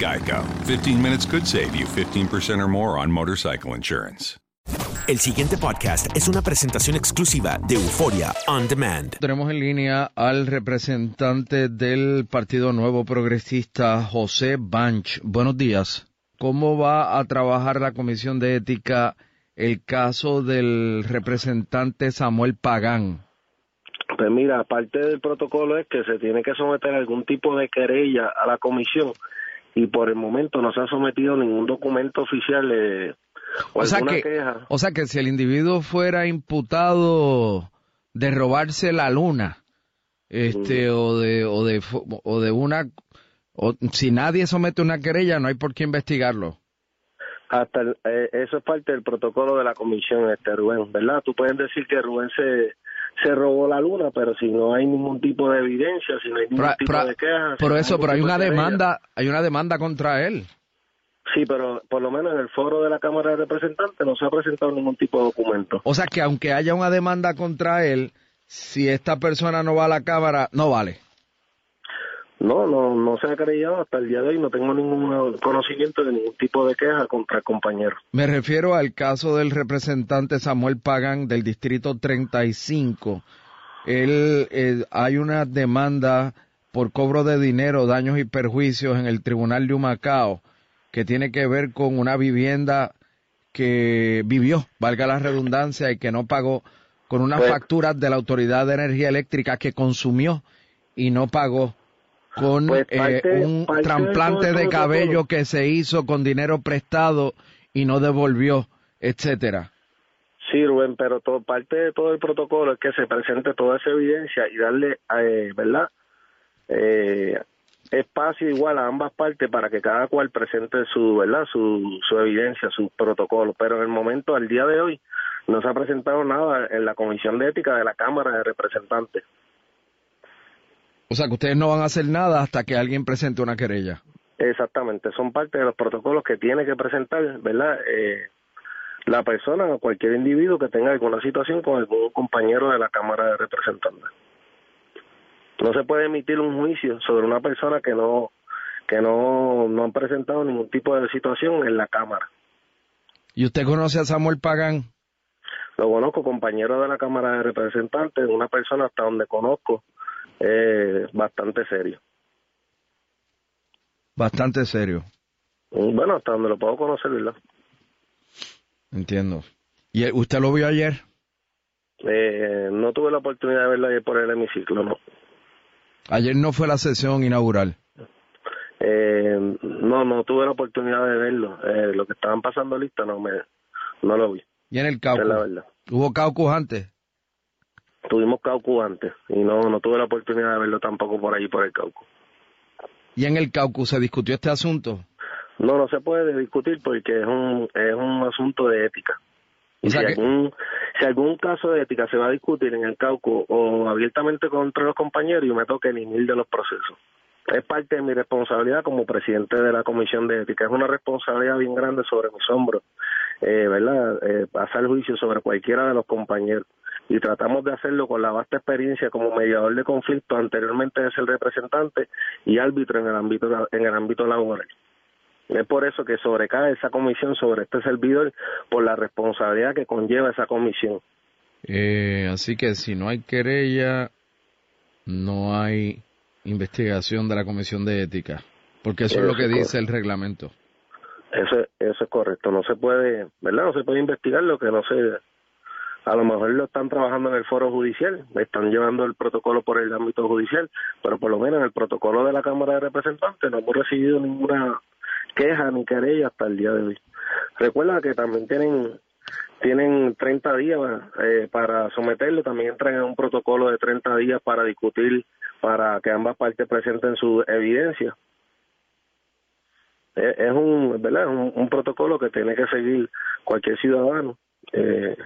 Geico. 15 minutes could save you 15% or more on motorcycle insurance. El siguiente podcast es una presentación exclusiva de Euforia On Demand. Tenemos en línea al representante del Partido Nuevo Progresista, José Banch. Buenos días. ¿Cómo va a trabajar la Comisión de Ética el caso del representante Samuel Pagán? Pues mira, parte del protocolo es que se tiene que someter algún tipo de querella a la comisión y por el momento no se ha sometido ningún documento oficial eh, o, O sea, que, queja. o sea que si el individuo fuera imputado de robarse la luna, este, o de, o de, o de una, o, si nadie somete una querella, no hay por qué investigarlo. Hasta el- eh, eso es parte del protocolo de la comisión, este Rubén, ¿verdad? Tú puedes decir que Rubén se, se robó la luna, pero si no hay ningún tipo de evidencia, si no hay ningún Pero, tipo pero- de queja... por eso, pero hay una de demanda, hay una demanda contra él. Sí, pero por lo menos en el foro de la Cámara de Representantes no se ha presentado ningún tipo de documento. O sea que aunque haya una demanda contra él, si esta persona no va a la cámara, no vale. No, no, no se ha querellado hasta el día de hoy, no tengo ningún conocimiento de ningún tipo de queja contra el compañero. Me refiero al caso del representante Samuel Pagan del distrito 35. Él, eh, hay una demanda por cobro de dinero, daños y perjuicios en el tribunal de Humacao que tiene que ver con una vivienda que vivió, valga la redundancia, y que no pagó con unas Pues- facturas de la Autoridad de Energía Eléctrica que consumió y no pagó con Pues eh, un trasplante de el cabello que se hizo con dinero prestado y no devolvió, etcétera. Sí, Rubén, pero todo, parte de todo el protocolo es que se presente toda esa evidencia y darle, eh, ¿verdad? Eh, espacio igual a ambas partes para que cada cual presente su, ¿verdad? Su, su evidencia, su protocolo. Pero en el momento, al día de hoy, no se ha presentado nada en la Comisión de Ética de la Cámara de Representantes. O sea que ustedes no van a hacer nada hasta que alguien presente una querella. Exactamente, son parte de los protocolos que tiene que presentar, ¿verdad? Eh, la persona o cualquier individuo que tenga alguna situación con algún compañero de la Cámara de Representantes. No se puede emitir un juicio sobre una persona que no que no, no han presentado ningún tipo de situación en la Cámara. ¿Y usted conoce a Samuel Pagan? Lo conozco, compañero de la Cámara de Representantes, una persona hasta donde conozco, eh, bastante serio. Bastante serio. Bueno, hasta donde lo puedo conocer, ¿verdad? Entiendo. ¿Y usted lo vio ayer? Eh, no tuve la oportunidad de verlo ayer por el hemiciclo, no. Ayer no fue la sesión inaugural. Eh, no, no tuve la oportunidad de verlo. Eh, lo que estaban pasando lista no me, no lo vi. ¿Y en el caucus? la verdad. ¿Hubo caucus antes? Tuvimos caucus antes y no, no tuve la oportunidad de verlo tampoco por ahí por el caucus. ¿Y en el caucus se discutió este asunto? No, no se puede discutir porque es un, es un asunto de ética. Y si, algún, si algún caso de ética se va a discutir en el caucus o abiertamente contra los compañeros, yo me toque ni mil de los procesos. Es parte de mi responsabilidad como presidente de la Comisión de Ética. Es una responsabilidad bien grande sobre mis hombros, eh, ¿verdad? Eh, pasar juicio sobre cualquiera de los compañeros. Y tratamos de hacerlo con la vasta experiencia como mediador de conflicto, anteriormente es el representante y árbitro en el ámbito, en el ámbito laboral. Es por eso que sobrecae esa comisión sobre este servidor por la responsabilidad que conlleva esa comisión. Eh, así que si no hay querella, no hay investigación de la comisión de ética, porque eso, es lo que dice el reglamento. Eso, eso es correcto, no se puede, ¿verdad? No se puede investigar lo que no se... A lo mejor lo están trabajando en el foro judicial, están llevando el protocolo por el ámbito judicial, pero por lo menos en el protocolo de la Cámara de Representantes no hemos recibido ninguna queja ni querella hasta el día de hoy. Recuerda que también tienen tienen 30 días eh, para someterlo, también entran en un protocolo de 30 días para discutir, para que ambas partes presenten su evidencia. Es, un, ¿verdad? Un, un, protocolo que tiene que seguir cualquier ciudadano eh,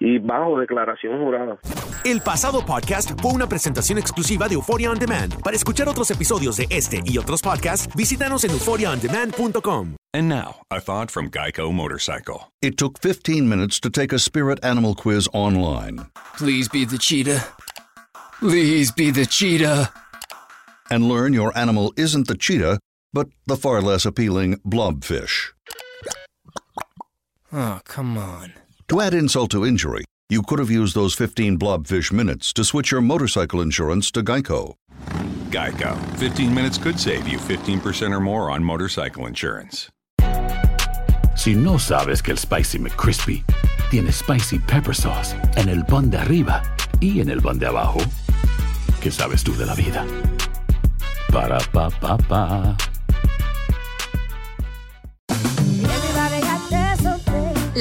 y bajo declaración jurada. El pasado podcast fue una presentación exclusiva de Euphoria On Demand. Para escuchar otros episodios de este y otros podcasts, visítanos en euphoriaondemand.com. And now, a thought from Geico Motorcycle. It took 15 minutes to take a spirit animal quiz online. Please be the cheetah. Please be the cheetah. And learn your animal isn't the cheetah, but the far less appealing blobfish. Oh, come on. To add insult to injury, you could have used those 15 blobfish minutes to switch your motorcycle insurance to Geico. Geico. 15 minutes could save you 15% or more on motorcycle insurance. Si no sabes que el Spicy McCrispy tiene Spicy Pepper Sauce en el pan de arriba y en el pan de abajo, ¿qué sabes tú de la vida? Para, pa, pa, pa.